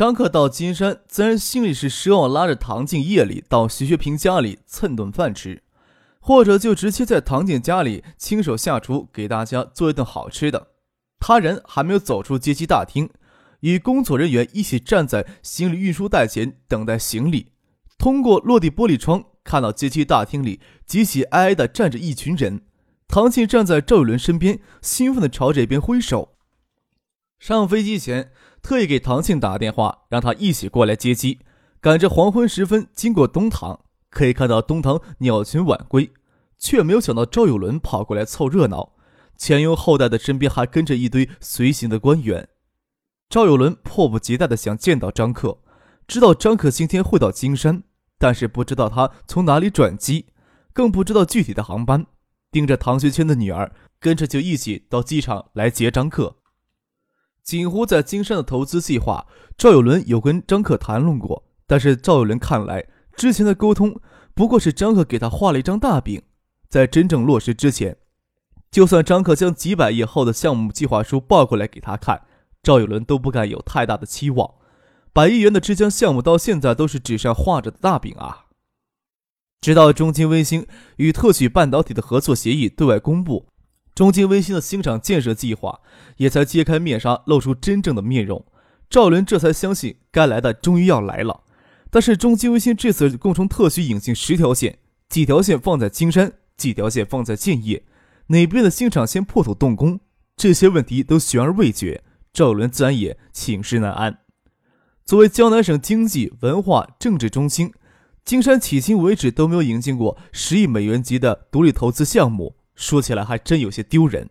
张克到金山，自然心里是奢望拉着唐静夜里到徐学平家里蹭顿饭吃，或者就直接在唐静家里亲手下厨给大家做一顿好吃的。他人还没有走出接机大厅，与工作人员一起站在行李运输带前等待行李。通过落地玻璃窗看到接机大厅里挤挤挨挨的站着一群人，唐静站在赵有伦身边，兴奋地朝这边挥手。上飞机前。特意给唐庆打电话，让他一起过来接机。赶着黄昏时分经过东塘，可以看到东塘鸟群晚归，却没有想到赵有伦跑过来凑热闹，前拥后代的身边还跟着一堆随行的官员。赵有伦迫不及待地想见到张克，知道张克今天会到金山，但是不知道他从哪里转机，更不知道具体的航班。盯着唐学谦的女儿，跟着就一起到机场来接张克。锦湖在金山的投资计划，赵有伦有跟张克谈论过，但是赵有伦看来，之前的沟通不过是张克给他画了一张大饼，在真正落实之前，就算张克将几百页厚的项目计划书抱过来给他看，赵有伦都不敢有太大的期望。百亿元的浙江项目到现在都是纸上画着的大饼啊！直到中金微星与特许半导体的合作协议对外公布。中金微星的新厂建设计划也才揭开面纱，露出真正的面容。赵伦这才相信，该来的终于要来了。但是中金微星这次共同特许引进十条线，几条线放在金山，几条线放在建业，哪边的新厂先破土动工？这些问题都悬而未决，赵伦自然也寝食难安。作为江南省经济、文化、政治中心，金山迄今为止都没有引进过十亿美元级的独立投资项目。说起来还真有些丢人，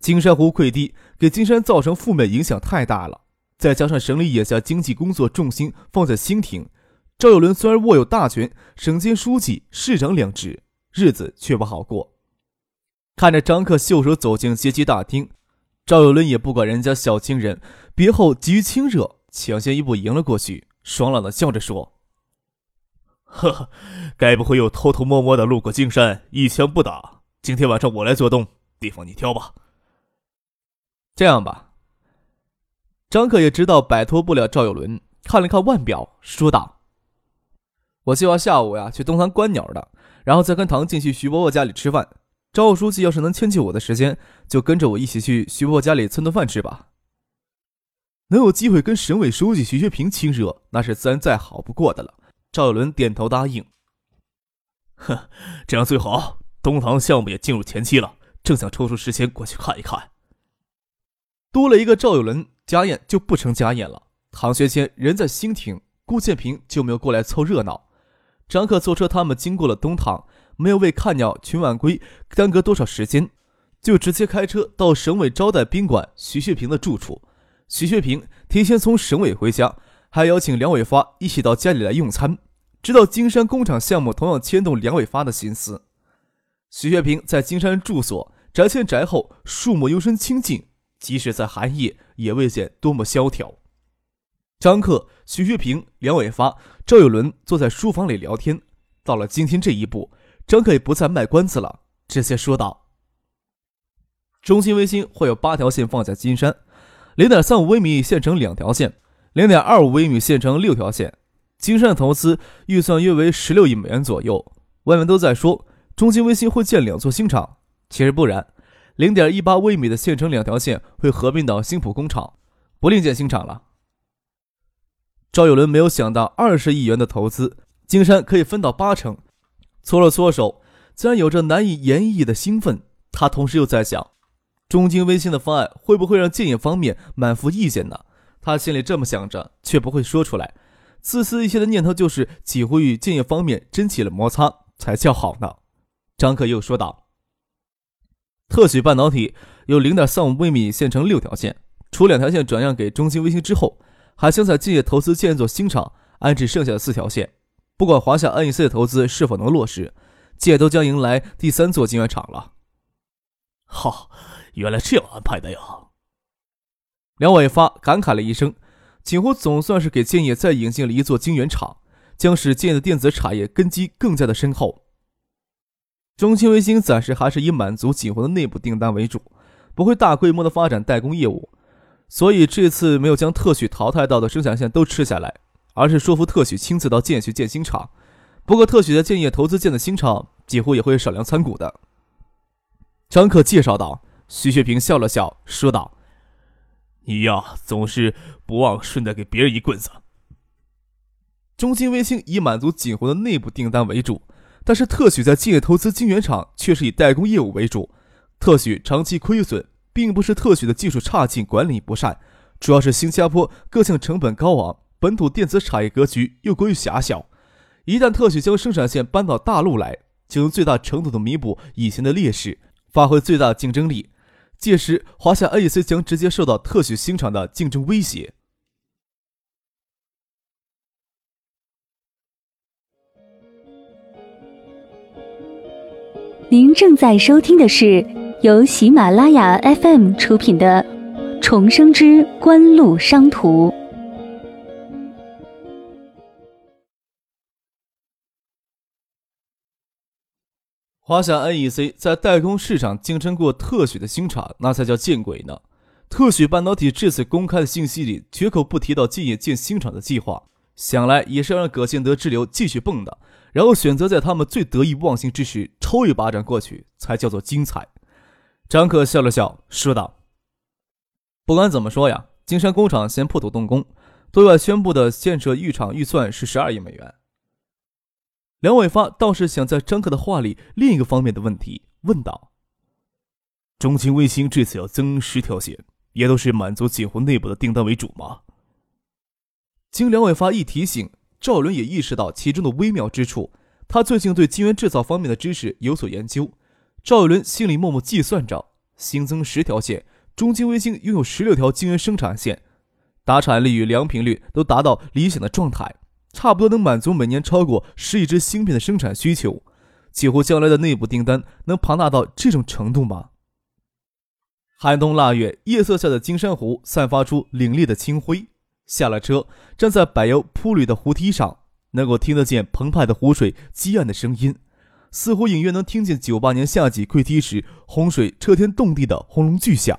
金山湖溃堤给金山造成负面影响太大了，再加上省里眼下经济工作重心放在新亭，赵有伦虽然握有大权，省监书记、市长两职，日子却不好过。看着张克袖手走进接机大厅，赵有伦也不管人家小情人，别后急于亲热，抢先一步迎了过去，爽朗的笑着说：“呵 呵，该不会又偷偷摸摸的路过金山，一枪不打？”今天晚上我来做东，地方你挑吧。这样吧。张克也知道摆脱不了赵有伦，看了看腕表，说道：“我计划下午呀去东塘观鸟的，然后再跟唐静去徐伯伯家里吃饭。赵书记要是能牵起我的时间，就跟着我一起去徐伯伯家里蹭顿饭吃吧。能有机会跟省委书记徐学平亲热，那是自然再好不过的了。”赵有伦点头答应。哼，这样最好。东塘项目也进入前期了，正想抽出时间过去看一看。多了一个赵有伦，家宴就不成家宴了。唐学谦人在新亭，顾建平就没有过来凑热闹。张克坐车，他们经过了东塘，没有为看鸟群晚归耽搁多少时间，就直接开车到省委招待宾馆徐学平的住处。徐学平提前从省委回家，还邀请梁伟发一起到家里来用餐，知道金山工厂项目同样牵动梁伟发的心思。徐学平在金山住所，宅前宅后，树木幽深清静，即使在寒夜，也未见多么萧条。张克、徐学平、梁伟发、赵有伦坐在书房里聊天。到了今天这一步，张克也不再卖关子了，直接说道：“中兴卫星会有八条线放在金山，零点三五微米线成两条线，零点二五微米线成六条线。金山投资预算约为十六亿美元左右。外面都在说。”中兴卫星会建两座新厂，其实不然，零点一八微米的线程两条线会合并到新浦工厂，不另建新厂了。赵有伦没有想到二十亿元的投资，金山可以分到八成，搓了搓手，自然有着难以言喻的兴奋。他同时又在想，中金微星的方案会不会让建业方面满腹意见呢？他心里这么想着，却不会说出来。自私一些的念头就是几乎与建业方面真起了摩擦，才叫好呢。张克又说道：“特许半导体有零点三五微米线程六条线，除两条线转让给中芯微星之后，还将在建业投资建一座新厂，安置剩下的四条线。不管华夏 NEC 的投资是否能落实，界都将迎来第三座晶圆厂了。哈，原来这样安排的呀！梁伟发感慨了一声，锦湖总算是给建业再引进了一座晶圆厂，将使建业的电子产业根基更加的深厚。中兴卫星暂时还是以满足锦湖的内部订单为主，不会大规模的发展代工业务，所以这次没有将特许淘汰到的生产线都吃下来。而是说服特许亲自到建去建新厂，不过特许在建业投资建的新厂几乎也会少量参股的。张克介绍道。徐学平笑了笑，说道：“你呀，总是不忘顺带给别人一棍子。”中兴微星以满足锦湖的内部订单为主，但是特许在建业投资晶圆厂却是以代工业务为主。特许长期亏损，并不是特许的技术差劲、管理不善，主要是新加坡各项成本高昂。本土电子产业格局又过于狭小，一旦特许将生产线搬到大陆来，就能最大程度的弥补以前的劣势，发挥最大竞争力。届时，华夏 NEC 将直接受到特许新厂的竞争威胁。您正在收听的是由喜马拉雅 FM 出品的《重生之官路商途》。华夏 NEC 在代工市场竞争过特许的新厂，那才叫见鬼呢！特许半导体这次公开的信息里，绝口不提到建业建新厂的计划，想来也是让葛建德之流继续蹦跶，然后选择在他们最得意忘形之时抽一巴掌过去，才叫做精彩。张克笑了笑，说道：“不管怎么说呀，金山工厂先破土动工，对外宣布的建设预厂预算是十二亿美元。”梁伟发倒是想在张克的话里另一个方面的问题问道：“中青卫星这次要增十条线，也都是满足锦湖内部的订单为主吗？”经梁伟发一提醒，赵伦也意识到其中的微妙之处。他最近对晶圆制造方面的知识有所研究。赵伦心里默默计算着：新增十条线，中兴卫星拥有十六条晶圆生产线，达产率与良品率都达到理想的状态。差不多能满足每年超过十亿只芯片的生产需求，几乎将来的内部订单能庞大到这种程度吗？寒冬腊月，夜色下的金山湖散发出凛冽的清辉。下了车，站在柏油铺绿的湖堤上，能够听得见澎湃的湖水激岸的声音，似乎隐约能听见九八年夏季溃堤时洪水彻天动地的轰隆巨响。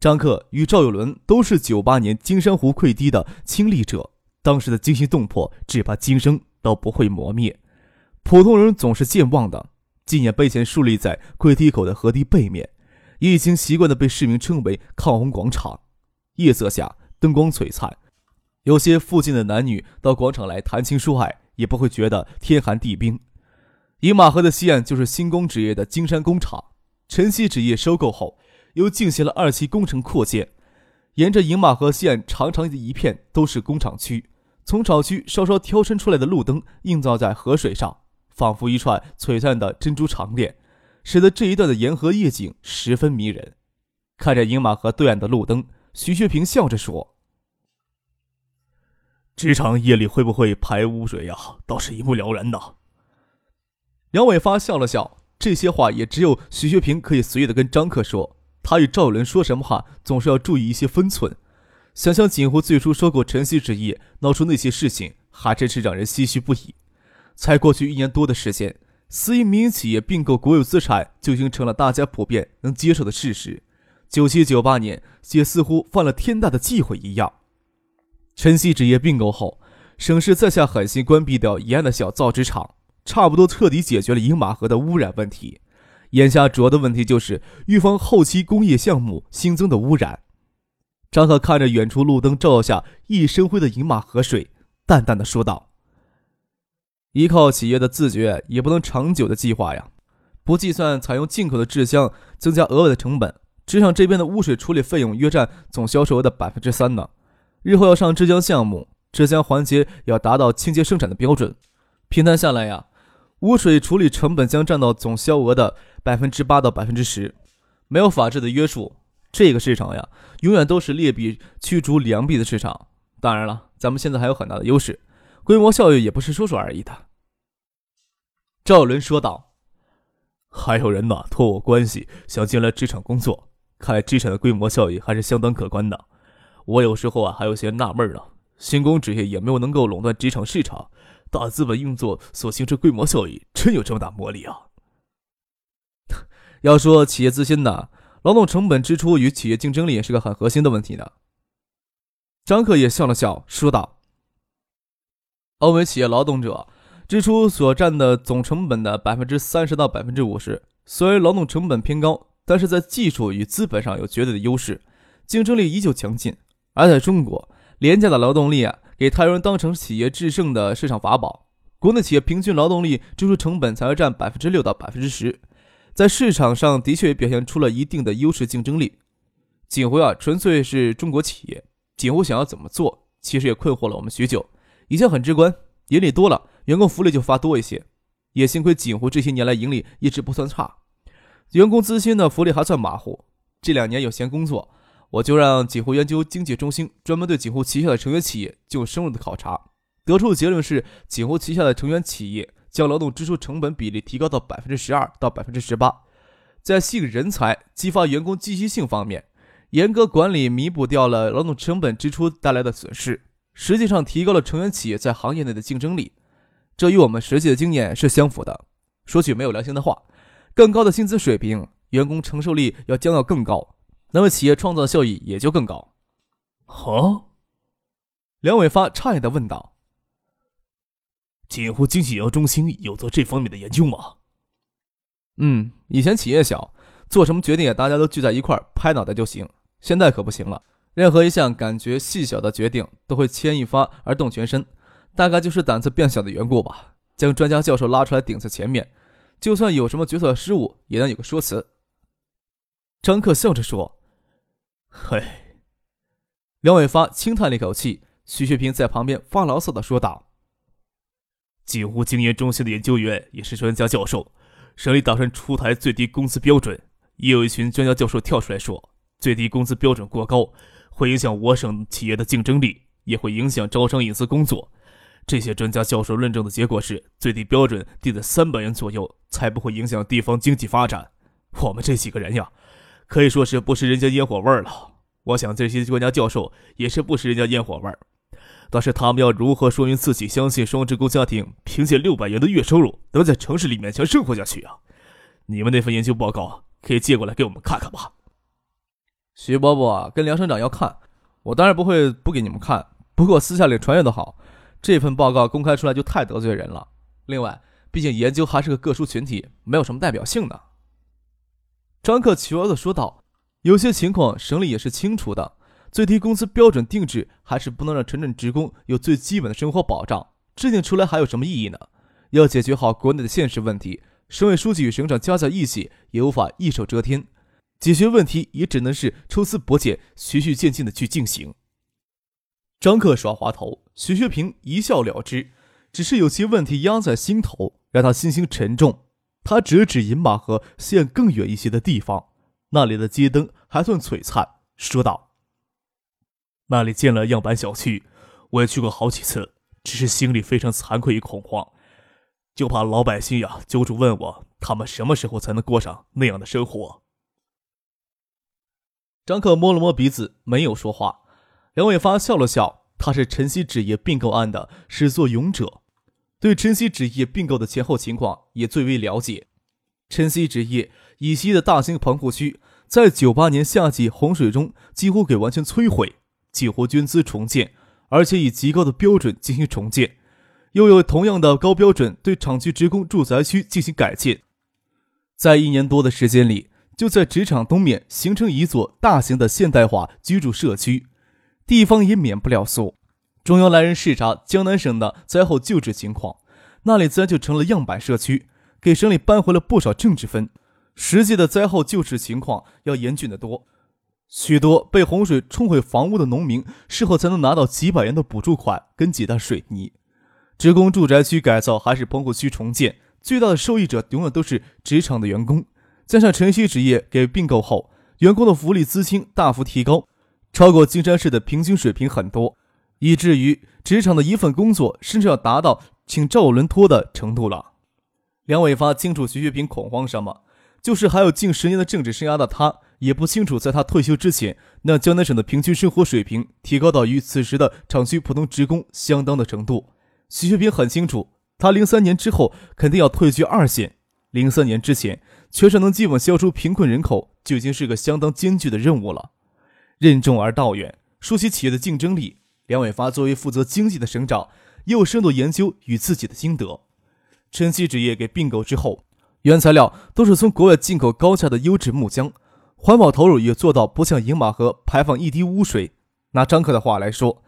张克与赵有伦都是九八年金山湖溃堤的亲历者。当时的惊心动魄，只怕今生都不会磨灭。普通人总是健忘的。纪念碑前竖立在溃堤口的河堤背面，已经习惯的被市民称为抗洪广场。夜色下，灯光璀璨，有些附近的男女到广场来谈情说爱，也不会觉得天寒地冰。饮马河的西岸就是新工纸业的金山工厂，晨曦纸业收购后，又进行了二期工程扩建，沿着饮马河西岸长长的一片都是工厂区。从厂区稍稍挑伸出来的路灯映照在河水上，仿佛一串璀璨的珍珠长链，使得这一段的沿河夜景十分迷人。看着饮马河对岸的路灯，徐学平笑着说：“纸厂夜里会不会排污水呀？倒是一目了然的。”杨伟发笑了笑，这些话也只有徐学平可以随意的跟张克说。他与赵伦说什么话，总是要注意一些分寸。想想锦湖最初收购晨曦纸业，闹出那些事情，还真是让人唏嘘不已。才过去一年多的时间，私营民营企业并购国有资产就已经成了大家普遍能接受的事实。九七九八年，也似乎犯了天大的忌讳一样。晨曦纸业并购后，省市再下狠心关闭掉沿岸的小造纸厂，差不多彻底解决了饮马河的污染问题。眼下主要的问题就是预防后期工业项目新增的污染。张克看着远处路灯照下熠熠生辉的饮马河水，淡淡的说道：“依靠企业的自觉也不能长久的计划呀。不计算采用进口的制浆增加额外的成本，纸厂这边的污水处理费用约占总销售额的百分之三呢。日后要上制浆项目，制浆环节要达到清洁生产的标准，平摊下来呀，污水处理成本将占到总销额的百分之八到百分之十。没有法制的约束。”这个市场呀，永远都是劣币驱逐良币的市场。当然了，咱们现在还有很大的优势，规模效益也不是说说而已的。赵伦说道：“还有人呢，托我关系想进来职场工作，看来职场的规模效益还是相当可观的。我有时候啊，还有些纳闷呢，新工职业也没有能够垄断职场市场，大资本运作所形成规模效益，真有这么大魔力啊！要说企业自信呢，劳动成本支出与企业竞争力是个很核心的问题呢。”张克也笑了笑，说道：“欧美企业劳动者支出所占的总成本的百分之三十到百分之五十，虽然劳动成本偏高，但是在技术与资本上有绝对的优势，竞争力依旧强劲。而在中国，廉价的劳动力啊，给他人当成企业制胜的市场法宝。国内企业平均劳动力支出成本才占百分之六到百分之十，在市场上的确表现出了一定的优势竞争力。锦湖啊，纯粹是中国企业。”锦湖想要怎么做，其实也困惑了我们许久。以前很直观，盈利多了，员工福利就发多一些。也幸亏锦湖这些年来盈利一直不算差，员工资薪的福利还算马虎。这两年有闲工作，我就让锦湖研究经济中心专门对锦湖旗下的成员企业进行深入的考察，得出的结论是，锦湖旗下的成员企业将劳动支出成本比例提高到百分之十二到百分之十八，在吸引人才、激发员工积极性方面。严格管理弥补掉了劳动成本支出带来的损失，实际上提高了成员企业在行业内的竞争力，这与我们实际的经验是相符的。说句没有良心的话，更高的薪资水平，员工承受力要将要更高，那么企业创造效益也就更高。哦，梁伟发诧异的问道：“锦湖经济研究中心有做这方面的研究吗？”嗯，以前企业小，做什么决定大家都聚在一块拍脑袋就行。现在可不行了，任何一项感觉细小的决定都会牵一发而动全身，大概就是胆子变小的缘故吧。将专家教授拉出来顶在前面，就算有什么决策失误，也能有个说辞。张克笑着说：“嘿。”梁伟发轻叹了一口气，徐学平在旁边发牢骚的说道：“锦湖经验中心的研究员也是专家教授，省里打算出台最低工资标准，也有一群专家教授跳出来说。”最低工资标准过高，会影响我省企业的竞争力，也会影响招商引资工作。这些专家教授论证的结果是，最低标准定在三百元左右，才不会影响地方经济发展。我们这几个人呀，可以说是不食人间烟火味儿了。我想这些专家教授也是不食人家烟火味儿，但是他们要如何说明自己相信双职工家庭凭借六百元的月收入能在城市里勉强生活下去啊？你们那份研究报告可以借过来给我们看看吧。徐伯伯跟梁省长要看，我当然不会不给你们看。不过私下里传阅的好，这份报告公开出来就太得罪人了。另外，毕竟研究还是个个殊群体，没有什么代表性的。张克求饶的说道：“有些情况省里也是清楚的，最低工资标准定制还是不能让城镇职工有最基本的生活保障。制定出来还有什么意义呢？要解决好国内的现实问题，省委书记与省长加在一起也无法一手遮天。”解决问题也只能是抽丝剥茧、循序渐进的去进行。张克耍滑头，徐学平一笑了之。只是有些问题压在心头，让他心情沉重。他指指饮马河县更远一些的地方，那里的街灯还算璀璨，说道：“那里建了样板小区，我也去过好几次，只是心里非常惭愧与恐慌，就怕老百姓呀揪住问我，他们什么时候才能过上那样的生活。”张克摸了摸鼻子，没有说话。梁伟发笑了笑，他是晨曦纸业并购案的始作俑者，对晨曦纸业并购的前后情况也最为了解。晨曦纸业以西的大兴棚户区，在九八年夏季洪水中几乎给完全摧毁，几乎捐资重建，而且以极高的标准进行重建，又有同样的高标准对厂区职工住宅区进行改建，在一年多的时间里。就在职场东面形成一座大型的现代化居住社区，地方也免不了俗。中央来人视察江南省的灾后救治情况，那里自然就成了样板社区，给省里扳回了不少政治分。实际的灾后救治情况要严峻得多，许多被洪水冲毁房屋的农民，事后才能拿到几百元的补助款跟几袋水泥。职工住宅区改造还是棚户区重建，最大的受益者永远都是职场的员工。加上晨曦纸业给并购后，员工的福利资金大幅提高，超过金山市的平均水平很多。以至于职场的一份工作甚至要达到请赵伦托的程度了。梁伟发清楚徐学平恐慌什么，就是还有近十年的政治生涯的他，也不清楚在他退休之前，那江南省的平均生活水平提高到与此时的厂区普通职工相当的程度。徐学平很清楚，他零三年之后肯定要退居二线。零三年之前，全省能基本消除贫困人口，就已经是个相当艰巨的任务了。任重而道远，说起企业的竞争力。梁伟发作为负责经济的省长，也有深度研究与自己的心得。晨曦纸业给并购之后，原材料都是从国外进口高价的优质木浆，环保投入也做到不像饮马河排放一滴污水。拿张克的话来说，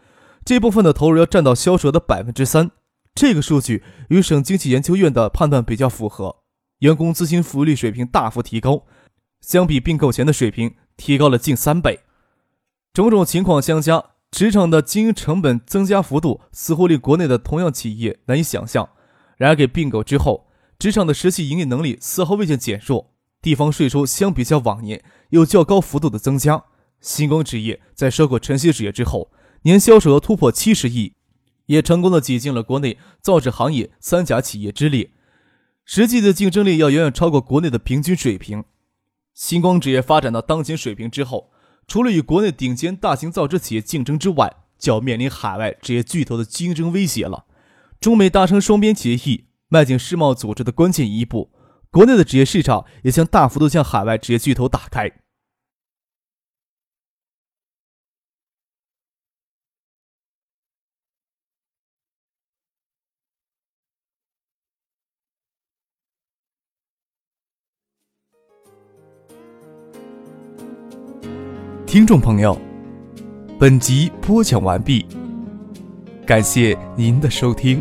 这部分的投入要占到销售额的百分之三。这个数据与省经济研究院的判断比较符合。员工资薪福利水平大幅提高，相比并购前的水平提高了近三倍。种种情况相加，职场的经营成本增加幅度似乎令国内的同样企业难以想象。然而，给并购之后，职场的实际营业能力丝毫未见减弱，地方税收相比较往年有较高幅度的增加。星光纸业在收购晨曦纸业之后，年销售额突破七十亿，也成功的挤进了国内造纸行业三甲企业之列，实际的竞争力要远远超过国内的平均水平。星光纸业发展到当前水平之后，除了与国内顶尖大型造纸企业竞争之外，就要面临海外职业巨头的竞争威胁了。中美达成双边协议，迈进世贸组织的关键一步，国内的职业市场也将大幅度向海外职业巨头打开。听众朋友，本集播讲完毕，感谢您的收听。